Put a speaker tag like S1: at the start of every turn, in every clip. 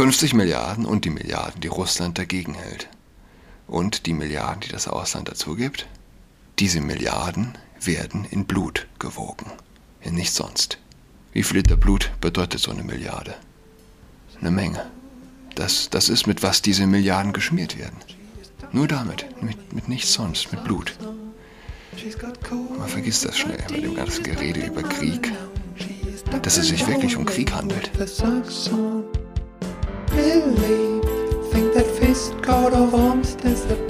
S1: 50 Milliarden und die Milliarden, die Russland dagegen hält. Und die Milliarden, die das Ausland dazu gibt. Diese Milliarden werden in Blut gewogen. In nichts sonst. Wie viel Liter Blut bedeutet so eine Milliarde? Eine Menge. Das, das ist, mit was diese Milliarden geschmiert werden. Nur damit, mit, mit nichts sonst, mit Blut. Man vergisst das schnell mit dem ganzen Gerede über Krieg, dass es sich wirklich um Krieg handelt.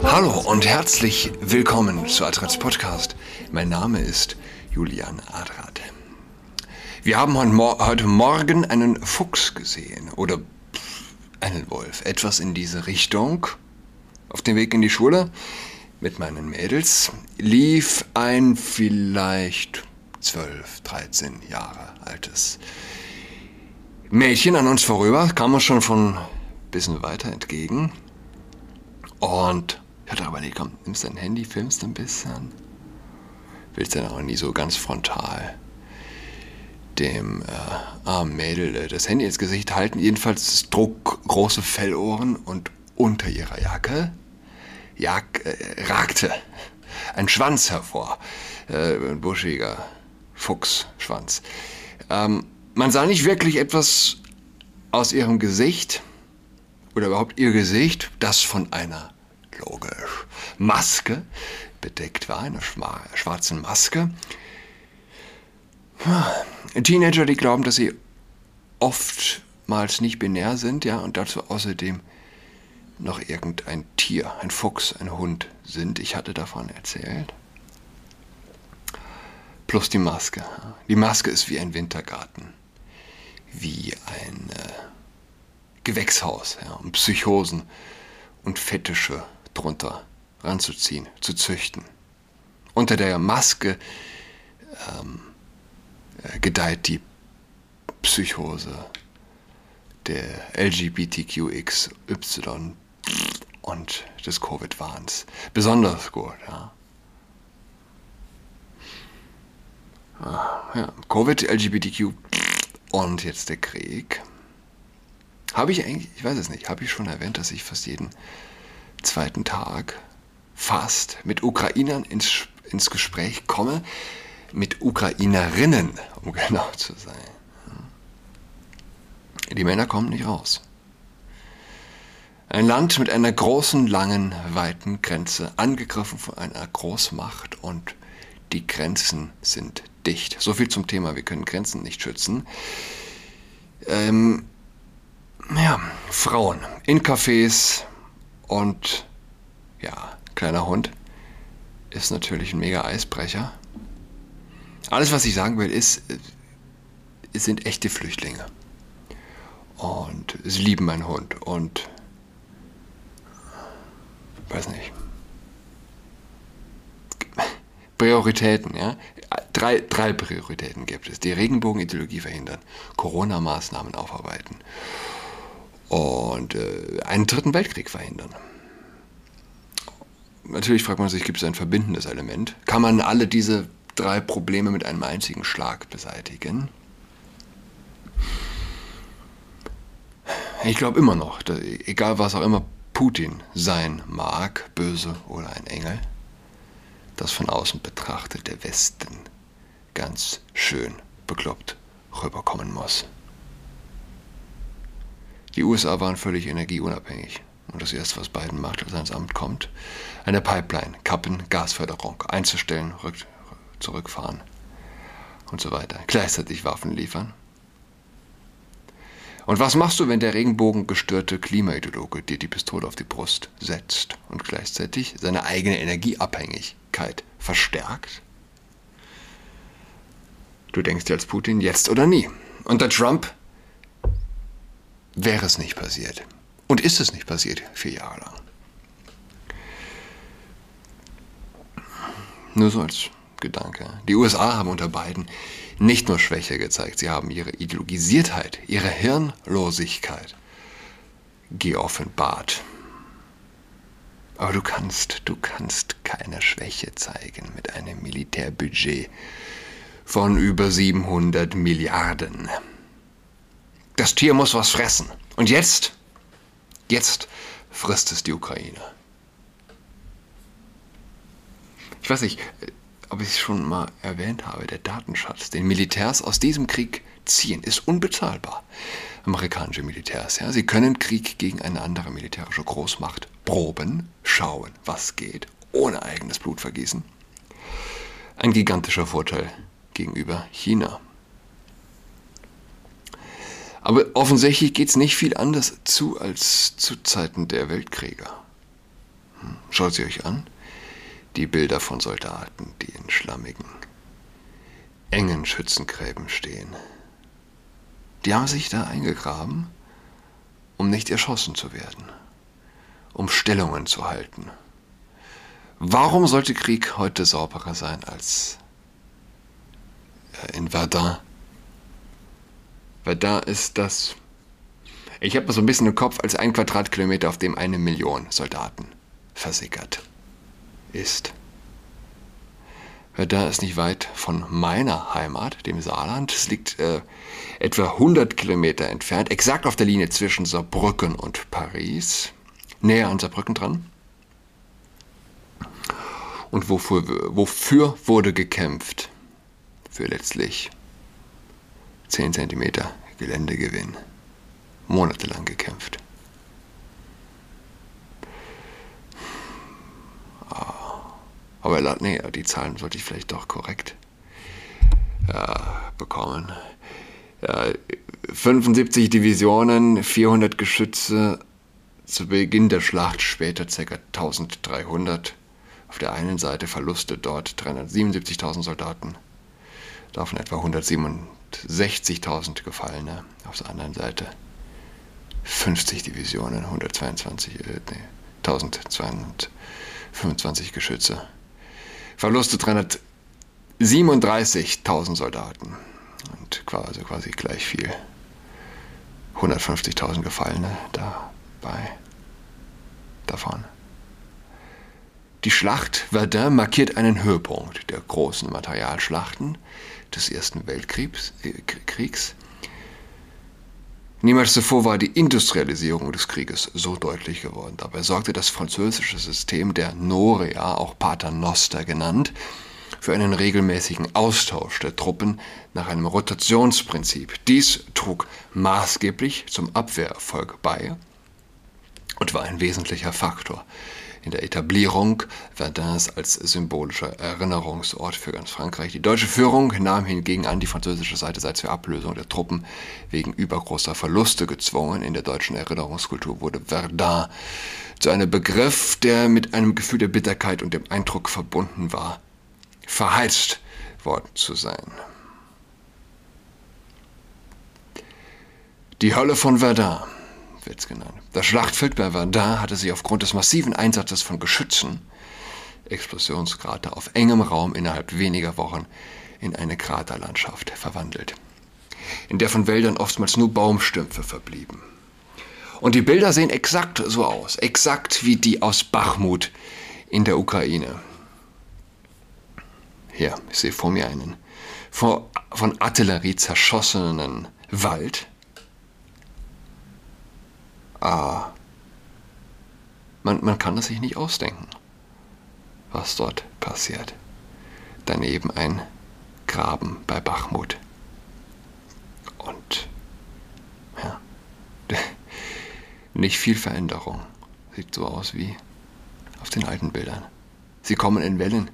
S1: Hallo und herzlich willkommen zu Adrats Podcast. Mein Name ist Julian Adrat. Wir haben heute Morgen einen Fuchs gesehen oder einen Wolf, etwas in diese Richtung. Auf dem Weg in die Schule mit meinen Mädels lief ein vielleicht 12, 13 Jahre altes Mädchen an uns vorüber, kam uns schon von ein bisschen weiter entgegen. Und ich hatte aber überlegt, komm, nimmst dein Handy, filmst ein bisschen. Willst dann auch nie so ganz frontal dem äh, armen Mädel äh, das Handy ins Gesicht halten. Jedenfalls trug große Fellohren und unter ihrer Jacke jag, äh, ragte ein Schwanz hervor. Äh, ein buschiger Fuchsschwanz. Ähm, man sah nicht wirklich etwas aus ihrem Gesicht oder überhaupt ihr Gesicht, das von einer, logisch, Maske bedeckt war, einer schwarzen Maske. Teenager, die glauben, dass sie oftmals nicht binär sind, ja, und dazu außerdem noch irgendein Tier, ein Fuchs, ein Hund sind. Ich hatte davon erzählt. Plus die Maske. Die Maske ist wie ein Wintergarten, wie ein äh, Gewächshaus, ja, um Psychosen und Fetische drunter ranzuziehen, zu züchten. Unter der Maske ähm, äh, gedeiht die Psychose der LGBTQXY und des Covid-Wahns. Besonders gut, ja. Ah, ja. Covid, LGBTQ und jetzt der Krieg. Habe ich eigentlich, ich weiß es nicht, habe ich schon erwähnt, dass ich fast jeden zweiten Tag fast mit Ukrainern ins, ins Gespräch komme, mit Ukrainerinnen, um genau zu sein. Die Männer kommen nicht raus. Ein Land mit einer großen, langen, weiten Grenze, angegriffen von einer Großmacht und die Grenzen sind dicht. So viel zum Thema, wir können Grenzen nicht schützen. Ähm, ja, Frauen in Cafés und ja, kleiner Hund ist natürlich ein mega Eisbrecher. Alles, was ich sagen will, ist, es sind echte Flüchtlinge. Und sie lieben meinen Hund und weiß nicht. Prioritäten, ja. Drei, drei Prioritäten gibt es. Die Regenbogenideologie verhindern, Corona-Maßnahmen aufarbeiten und äh, einen dritten Weltkrieg verhindern. Natürlich fragt man sich, gibt es ein verbindendes Element? Kann man alle diese drei Probleme mit einem einzigen Schlag beseitigen? Ich glaube immer noch, dass, egal was auch immer Putin sein mag, böse oder ein Engel, dass von außen betrachtet der Westen ganz schön bekloppt rüberkommen muss. Die USA waren völlig energieunabhängig. Und das erste, was Biden macht, als er ins Amt kommt, eine Pipeline, Kappen, Gasförderung einzustellen, rück, zurückfahren und so weiter. Gleichzeitig Waffen liefern und was machst du, wenn der regenbogengestörte Klimaideologe dir die Pistole auf die Brust setzt und gleichzeitig seine eigene Energieabhängigkeit verstärkt? Du denkst dir als Putin jetzt oder nie. Unter Trump wäre es nicht passiert. Und ist es nicht passiert, vier Jahre lang. Nur so als Gedanke. Die USA haben unter Biden nicht nur Schwäche gezeigt, sie haben ihre Ideologisiertheit, ihre Hirnlosigkeit geoffenbart. Aber du kannst, du kannst keine Schwäche zeigen mit einem Militärbudget von über 700 Milliarden. Das Tier muss was fressen. Und jetzt Jetzt frisst es die Ukraine. Ich weiß nicht, ob ich es schon mal erwähnt habe, der Datenschatz, den Militärs aus diesem Krieg ziehen, ist unbezahlbar. Amerikanische Militärs, ja, sie können Krieg gegen eine andere militärische Großmacht proben, schauen, was geht, ohne eigenes Blut vergießen. Ein gigantischer Vorteil gegenüber China. Aber offensichtlich geht es nicht viel anders zu als zu Zeiten der Weltkriege. Hm, schaut sie euch an die Bilder von Soldaten, die in schlammigen, engen Schützengräben stehen. Die haben sich da eingegraben, um nicht erschossen zu werden, um Stellungen zu halten. Warum sollte Krieg heute sauberer sein als in Verdun? Verdun ist das, ich habe so ein bisschen im Kopf, als ein Quadratkilometer, auf dem eine Million Soldaten versickert ist. Verdun ist nicht weit von meiner Heimat, dem Saarland. Es liegt äh, etwa 100 Kilometer entfernt, exakt auf der Linie zwischen Saarbrücken und Paris, näher an Saarbrücken dran. Und wofür, wofür wurde gekämpft? Für letztlich 10 cm Geländegewinn. Monatelang gekämpft. Aber nee, die Zahlen sollte ich vielleicht doch korrekt ja, bekommen. Ja, 75 Divisionen, 400 Geschütze zu Beginn der Schlacht, später ca. 1300. Auf der einen Seite Verluste dort 377.000 Soldaten, davon etwa 167.000 Gefallene. Auf der anderen Seite 50 Divisionen, 122, äh, nee, 1225 Geschütze. Verluste 337.000 Soldaten und quasi, quasi gleich viel. 150.000 Gefallene dabei davon. Die Schlacht Verdun markiert einen Höhepunkt der großen Materialschlachten des Ersten Weltkriegs. Äh, Niemals zuvor war die Industrialisierung des Krieges so deutlich geworden. Dabei sorgte das französische System der Norea, auch Paternoster genannt, für einen regelmäßigen Austausch der Truppen nach einem Rotationsprinzip. Dies trug maßgeblich zum Abwehrerfolg bei und war ein wesentlicher Faktor in der Etablierung Verdun als symbolischer Erinnerungsort für ganz Frankreich. Die deutsche Führung nahm hingegen an, die französische Seite sei zur Ablösung der Truppen wegen übergroßer Verluste gezwungen. In der deutschen Erinnerungskultur wurde Verdun zu einem Begriff, der mit einem Gefühl der Bitterkeit und dem Eindruck verbunden war, verheizt worden zu sein. Die Hölle von Verdun es genannt. Das Schlachtfeld bei Verdun hatte sich aufgrund des massiven Einsatzes von Geschützen, Explosionskrater auf engem Raum innerhalb weniger Wochen in eine Kraterlandschaft verwandelt, in der von Wäldern oftmals nur Baumstümpfe verblieben. Und die Bilder sehen exakt so aus, exakt wie die aus Bachmut in der Ukraine. Hier, ich sehe vor mir einen von Artillerie zerschossenen Wald Ah. Man, man kann es sich nicht ausdenken, was dort passiert. Daneben ein Graben bei Bachmut. Und ja, nicht viel Veränderung. Sieht so aus wie auf den alten Bildern. Sie kommen in Wellen,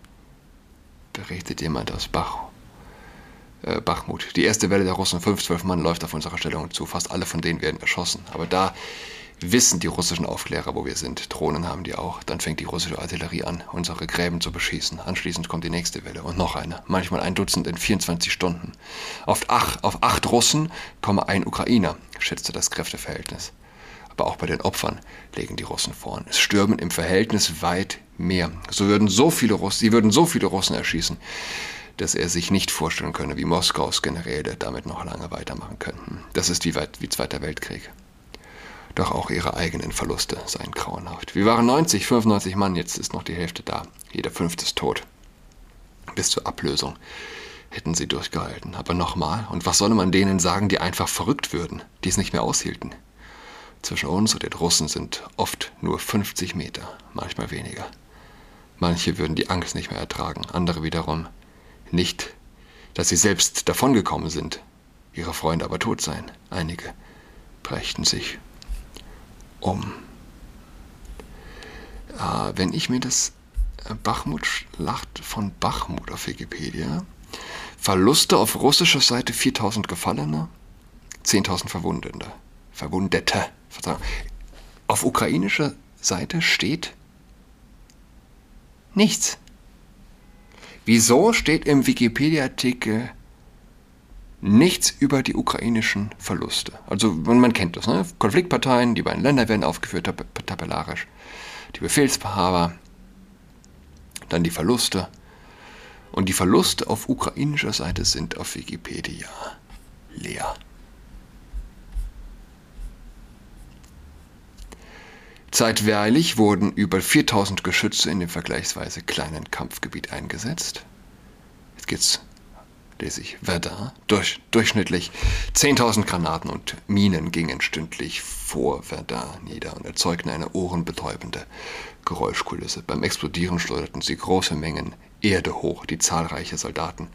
S1: berichtet jemand aus Bach, äh, Bachmut. Die erste Welle der Russen, fünf, zwölf Mann, läuft auf unsere Stellung zu. Fast alle von denen werden erschossen. Aber da wissen die russischen Aufklärer, wo wir sind. Drohnen haben die auch. Dann fängt die russische Artillerie an, unsere Gräben zu beschießen. Anschließend kommt die nächste Welle und noch eine. Manchmal ein Dutzend in 24 Stunden. Auf acht, auf acht Russen komme ein Ukrainer, schätzte das Kräfteverhältnis. Aber auch bei den Opfern legen die Russen vorn. Es stürmen im Verhältnis weit mehr. So würden so viele Russen, sie würden so viele Russen erschießen, dass er sich nicht vorstellen könne, wie Moskaus Generäle damit noch lange weitermachen könnten. Das ist wie, weit, wie Zweiter Weltkrieg. Doch auch ihre eigenen Verluste seien grauenhaft. Wir waren 90, 95 Mann, jetzt ist noch die Hälfte da. Jeder fünfte ist tot. Bis zur Ablösung hätten sie durchgehalten. Aber nochmal, und was solle man denen sagen, die einfach verrückt würden, die es nicht mehr aushielten? Zwischen uns und den Russen sind oft nur 50 Meter, manchmal weniger. Manche würden die Angst nicht mehr ertragen, andere wiederum nicht, dass sie selbst davongekommen sind, ihre Freunde aber tot seien. Einige brächten sich um. Äh, wenn ich mir das äh, Bachmut-Schlacht von Bachmut auf Wikipedia, Verluste auf russischer Seite 4000 Gefallene, 10.000 Verwundete. Verwundete. Verzeihung. Auf ukrainischer Seite steht nichts. Wieso steht im Wikipedia-Artikel nichts über die ukrainischen Verluste? Also man kennt das, ne? Konfliktparteien, die beiden Länder werden aufgeführt, tabellarisch. Die Befehlshaber, dann die Verluste. Und die Verluste auf ukrainischer Seite sind auf Wikipedia leer. Zeitweilig wurden über 4000 Geschütze in dem vergleichsweise kleinen Kampfgebiet eingesetzt. Jetzt geht's, lese ich, Verdun. Durch, durchschnittlich 10.000 Granaten und Minen gingen stündlich vor Verdun nieder und erzeugten eine ohrenbetäubende Geräuschkulisse. Beim Explodieren schleuderten sie große Mengen Erde hoch, die zahlreiche Soldaten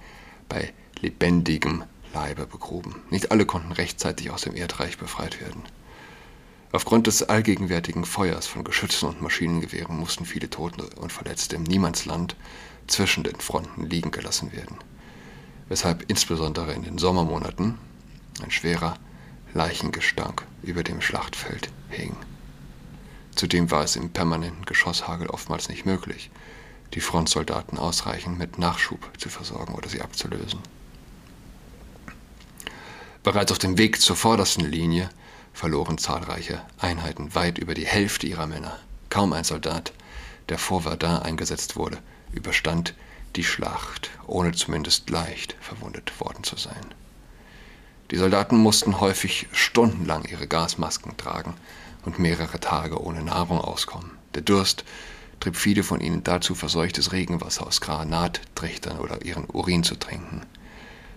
S1: bei lebendigem Leibe begruben. Nicht alle konnten rechtzeitig aus dem Erdreich befreit werden. Aufgrund des allgegenwärtigen Feuers von Geschützen und Maschinengewehren mussten viele Tote und Verletzte im Niemandsland zwischen den Fronten liegen gelassen werden, weshalb insbesondere in den Sommermonaten ein schwerer Leichengestank über dem Schlachtfeld hing. Zudem war es im permanenten Geschosshagel oftmals nicht möglich, die Frontsoldaten ausreichend mit Nachschub zu versorgen oder sie abzulösen. Bereits auf dem Weg zur vordersten Linie verloren zahlreiche Einheiten weit über die Hälfte ihrer Männer. Kaum ein Soldat, der vor Verdun eingesetzt wurde, überstand die Schlacht, ohne zumindest leicht verwundet worden zu sein. Die Soldaten mussten häufig stundenlang ihre Gasmasken tragen und mehrere Tage ohne Nahrung auskommen. Der Durst trieb viele von ihnen dazu, verseuchtes Regenwasser aus Granattrichtern oder ihren Urin zu trinken.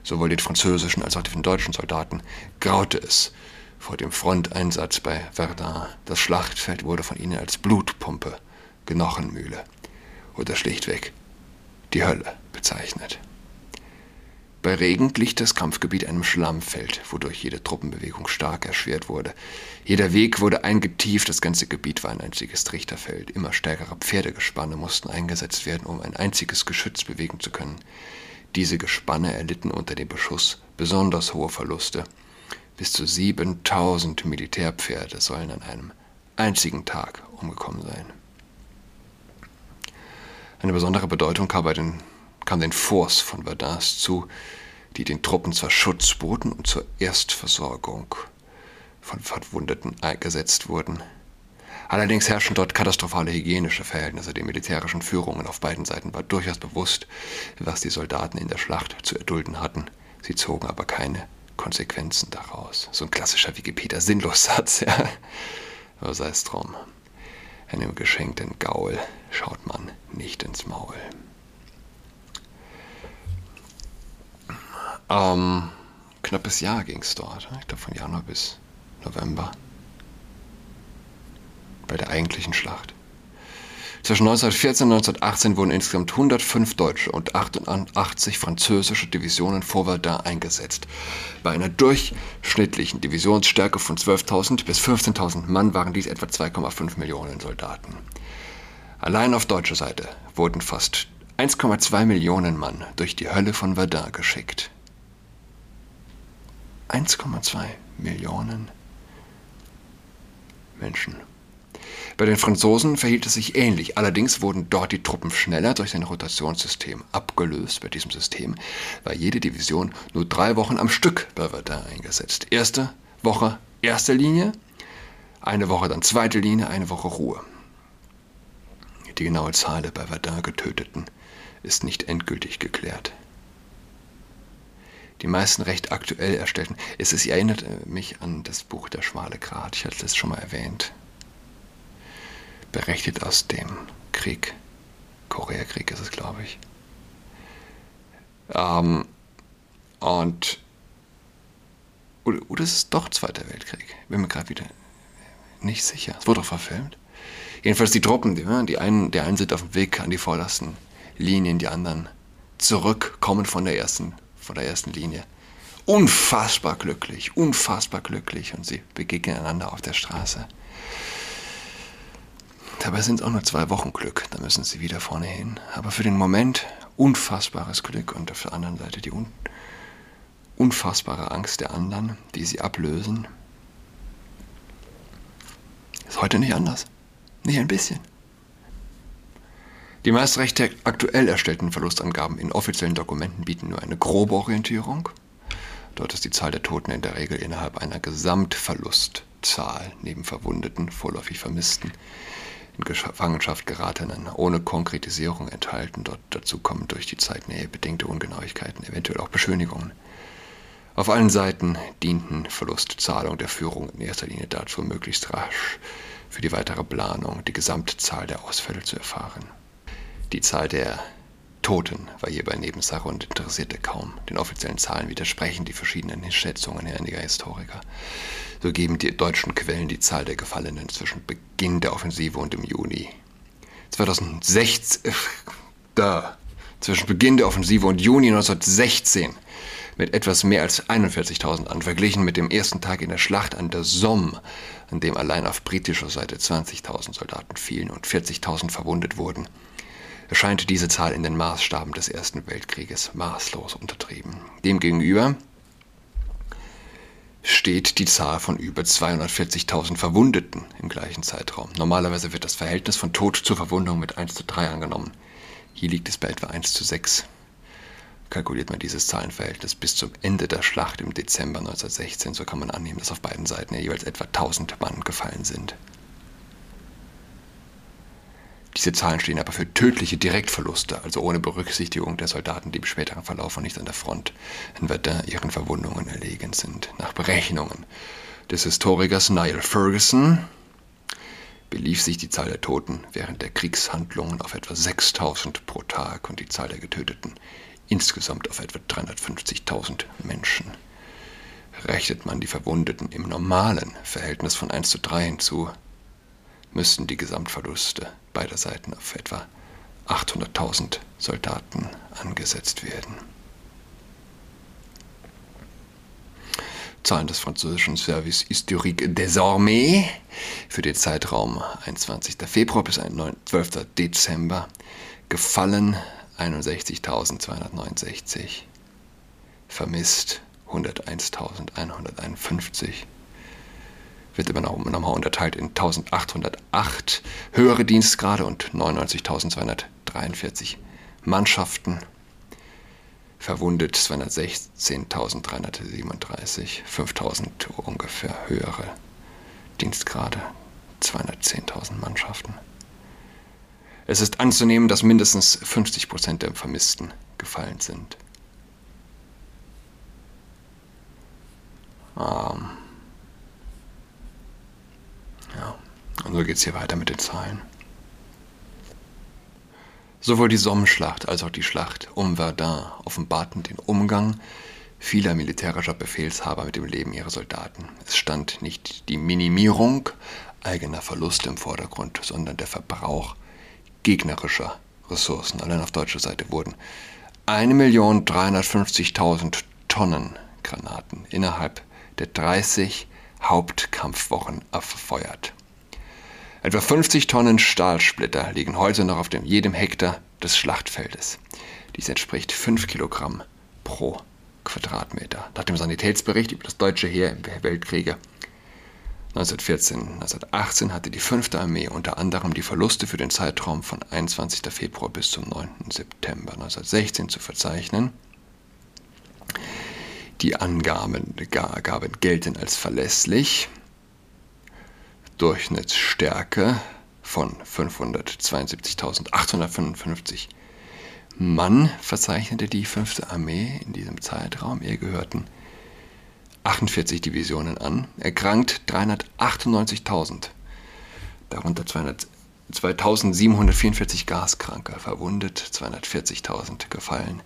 S1: Sowohl den französischen als auch den deutschen Soldaten graute es, vor dem Fronteinsatz bei Verdun. Das Schlachtfeld wurde von ihnen als Blutpumpe, Knochenmühle oder schlichtweg die Hölle bezeichnet. Bei Regen glich das Kampfgebiet einem Schlammfeld, wodurch jede Truppenbewegung stark erschwert wurde. Jeder Weg wurde eingetieft, das ganze Gebiet war ein einziges Trichterfeld. Immer stärkere Pferdegespanne mussten eingesetzt werden, um ein einziges Geschütz bewegen zu können. Diese Gespanne erlitten unter dem Beschuss besonders hohe Verluste bis zu 7000 Militärpferde sollen an einem einzigen Tag umgekommen sein. Eine besondere Bedeutung kam, den, kam den Forts von Verduns zu, die den Truppen zwar Schutz boten und zur Erstversorgung von Verwundeten eingesetzt wurden. Allerdings herrschen dort katastrophale hygienische Verhältnisse. Den militärischen Führungen auf beiden Seiten war durchaus bewusst, was die Soldaten in der Schlacht zu erdulden hatten. Sie zogen aber keine Konsequenzen daraus. So ein klassischer Wikipedia-Sinnlossatz, ja. Aber sei es drum. Einem geschenkten Gaul schaut man nicht ins Maul. Ähm, knappes Jahr ging es dort. Ich glaube von Januar bis November. Bei der eigentlichen Schlacht. Zwischen 1914 und 1918 wurden insgesamt 105 deutsche und 88 französische Divisionen vor Verdun eingesetzt. Bei einer durchschnittlichen Divisionsstärke von 12.000 bis 15.000 Mann waren dies etwa 2,5 Millionen Soldaten. Allein auf deutscher Seite wurden fast 1,2 Millionen Mann durch die Hölle von Verdun geschickt. 1,2 Millionen Menschen. Bei den Franzosen verhielt es sich ähnlich. Allerdings wurden dort die Truppen schneller durch ein Rotationssystem abgelöst. Bei diesem System war jede Division nur drei Wochen am Stück bei Verdun eingesetzt. Erste Woche erste Linie, eine Woche dann zweite Linie, eine Woche Ruhe. Die genaue Zahl der bei Verdun getöteten ist nicht endgültig geklärt. Die meisten recht aktuell erstellten. Es ist, erinnert mich an das Buch Der schmale Grat. Ich hatte das schon mal erwähnt berechnet aus dem Krieg. Koreakrieg ist es, glaube ich. Ähm, und oder, oder ist es doch Zweiter Weltkrieg? Bin mir gerade wieder nicht sicher. Es wurde doch verfilmt. Jedenfalls die Truppen, die, die einen, die einen sind auf dem Weg an die vordersten Linien, die anderen zurückkommen von der ersten, von der ersten Linie. Unfassbar glücklich, unfassbar glücklich und sie begegnen einander auf der Straße. Dabei sind es auch nur zwei Wochen Glück, da müssen sie wieder vorne hin. Aber für den Moment unfassbares Glück und auf der anderen Seite die un unfassbare Angst der anderen, die sie ablösen. Ist heute nicht anders. Nicht ein bisschen. Die meist recht aktuell erstellten Verlustangaben in offiziellen Dokumenten bieten nur eine grobe Orientierung. Dort ist die Zahl der Toten in der Regel innerhalb einer Gesamtverlustzahl neben Verwundeten, vorläufig Vermissten, in Gefangenschaft geratenen, ohne Konkretisierung enthalten. Dort dazu kommen durch die Zeitnähe bedingte Ungenauigkeiten, eventuell auch Beschönigungen. Auf allen Seiten dienten Verlustzahlung der Führung in erster Linie dazu, möglichst rasch für die weitere Planung die Gesamtzahl der Ausfälle zu erfahren. Die Zahl der Toten war hierbei Nebensache und interessierte kaum. Den offiziellen Zahlen widersprechen die verschiedenen Schätzungen einiger Historiker. So geben die deutschen Quellen die Zahl der Gefallenen zwischen Beginn der Offensive und im Juni 2016, äh, da, zwischen Beginn der Offensive und Juni 1916 mit etwas mehr als 41.000 an, verglichen mit dem ersten Tag in der Schlacht an der Somme, an dem allein auf britischer Seite 20.000 Soldaten fielen und 40.000 verwundet wurden erscheint diese Zahl in den Maßstaben des Ersten Weltkrieges maßlos untertrieben. Demgegenüber steht die Zahl von über 240.000 Verwundeten im gleichen Zeitraum. Normalerweise wird das Verhältnis von Tod zu Verwundung mit 1 zu 3 angenommen. Hier liegt es bei etwa 1 zu 6. Kalkuliert man dieses Zahlenverhältnis bis zum Ende der Schlacht im Dezember 1916, so kann man annehmen, dass auf beiden Seiten jeweils etwa 1000 Mann gefallen sind. Diese Zahlen stehen aber für tödliche Direktverluste, also ohne Berücksichtigung der Soldaten, die im späteren Verlauf und nicht an der Front in Verdun ihren Verwundungen erlegen sind. Nach Berechnungen des Historikers Niall Ferguson belief sich die Zahl der Toten während der Kriegshandlungen auf etwa 6000 pro Tag und die Zahl der Getöteten insgesamt auf etwa 350.000 Menschen. Rechnet man die Verwundeten im normalen Verhältnis von 1 zu 3 hinzu, müssten die Gesamtverluste beider Seiten auf etwa 800.000 Soldaten angesetzt werden. Zahlen des französischen Service Historique des Armées für den Zeitraum 21. Februar bis 12. Dezember gefallen 61.269, vermisst 101.151 wird immer noch, nochmal unterteilt in 1808 höhere Dienstgrade und 99.243 Mannschaften. Verwundet 216.337, 5.000 ungefähr höhere Dienstgrade, 210.000 Mannschaften. Es ist anzunehmen, dass mindestens 50 Prozent der Vermissten gefallen sind. Ähm, Und so geht es hier weiter mit den Zahlen. Sowohl die Somme-Schlacht als auch die Schlacht um Verdun offenbarten den Umgang vieler militärischer Befehlshaber mit dem Leben ihrer Soldaten. Es stand nicht die Minimierung eigener Verluste im Vordergrund, sondern der Verbrauch gegnerischer Ressourcen. Allein auf deutscher Seite wurden 1.350.000 Tonnen Granaten innerhalb der 30 Hauptkampfwochen verfeuert. Etwa 50 Tonnen Stahlsplitter liegen heute noch auf dem, jedem Hektar des Schlachtfeldes. Dies entspricht 5 Kilogramm pro Quadratmeter. Nach dem Sanitätsbericht über das deutsche Heer im Weltkriege 1914, 1918 hatte die 5. Armee unter anderem die Verluste für den Zeitraum von 21. Februar bis zum 9. September 1916 zu verzeichnen. Die Angaben gelten als verlässlich. Durchschnittsstärke von 572.855 Mann verzeichnete die 5. Armee in diesem Zeitraum. Ihr gehörten 48 Divisionen an, erkrankt 398.000, darunter 2744 Gaskranke, verwundet 240.000, gefallen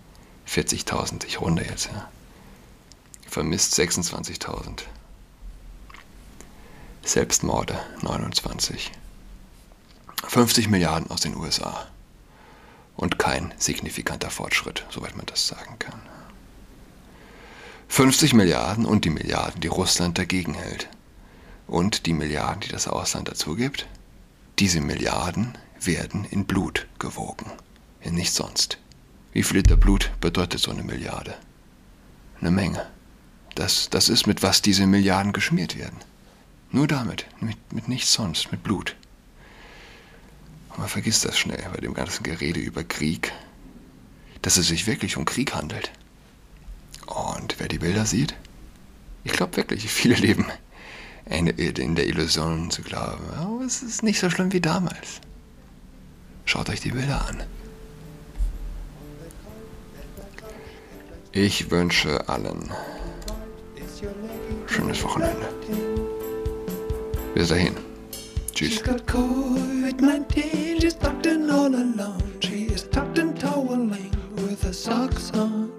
S1: 40.000, ich runde jetzt, ja. vermisst 26.000. Selbstmorde 29. 50 Milliarden aus den USA. Und kein signifikanter Fortschritt, soweit man das sagen kann. 50 Milliarden und die Milliarden, die Russland dagegen hält. Und die Milliarden, die das Ausland dazu gibt. Diese Milliarden werden in Blut gewogen. In nichts sonst. Wie viel Liter Blut bedeutet so eine Milliarde? Eine Menge. Das, das ist, mit was diese Milliarden geschmiert werden. Nur damit, mit, mit nichts sonst, mit Blut. Und man vergisst das schnell bei dem ganzen Gerede über Krieg, dass es sich wirklich um Krieg handelt. Und wer die Bilder sieht, ich glaube wirklich, viele leben in der Illusion zu glauben, oh, es ist nicht so schlimm wie damals. Schaut euch die Bilder an. Ich wünsche allen schönes Wochenende. Bis dahin. Tschüss. She's got COVID-19, she's tucked in all alone. She is tucked in toweling with her socks on.